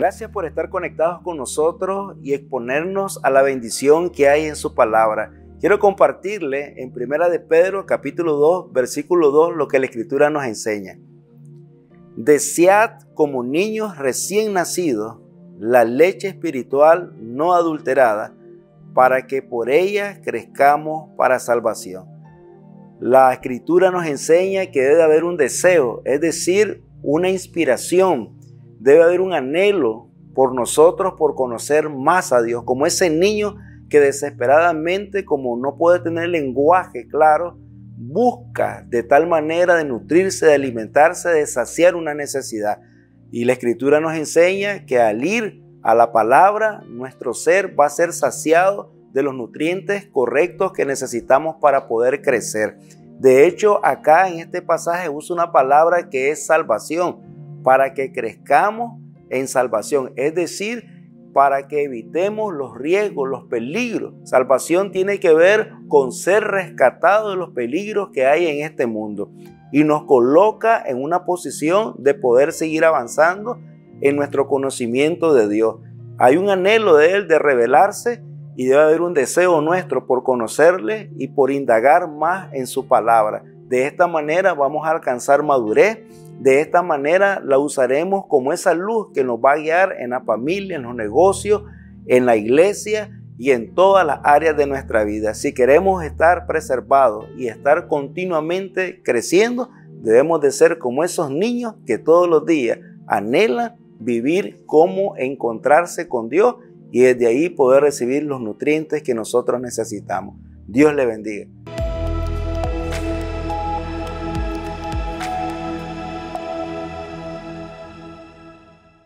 Gracias por estar conectados con nosotros y exponernos a la bendición que hay en su palabra. Quiero compartirle en Primera de Pedro, capítulo 2, versículo 2, lo que la Escritura nos enseña. Desead como niños recién nacidos la leche espiritual no adulterada, para que por ella crezcamos para salvación. La escritura nos enseña que debe haber un deseo, es decir, una inspiración debe haber un anhelo por nosotros por conocer más a Dios, como ese niño que desesperadamente, como no puede tener lenguaje claro, busca de tal manera de nutrirse, de alimentarse, de saciar una necesidad. Y la escritura nos enseña que al ir a la palabra, nuestro ser va a ser saciado de los nutrientes correctos que necesitamos para poder crecer. De hecho, acá en este pasaje usa una palabra que es salvación para que crezcamos en salvación, es decir, para que evitemos los riesgos, los peligros. Salvación tiene que ver con ser rescatado de los peligros que hay en este mundo y nos coloca en una posición de poder seguir avanzando en nuestro conocimiento de Dios. Hay un anhelo de Él de revelarse y debe haber un deseo nuestro por conocerle y por indagar más en su palabra. De esta manera vamos a alcanzar madurez de esta manera la usaremos como esa luz que nos va a guiar en la familia, en los negocios, en la iglesia y en todas las áreas de nuestra vida. Si queremos estar preservados y estar continuamente creciendo, debemos de ser como esos niños que todos los días anhelan vivir como encontrarse con Dios y desde ahí poder recibir los nutrientes que nosotros necesitamos. Dios le bendiga.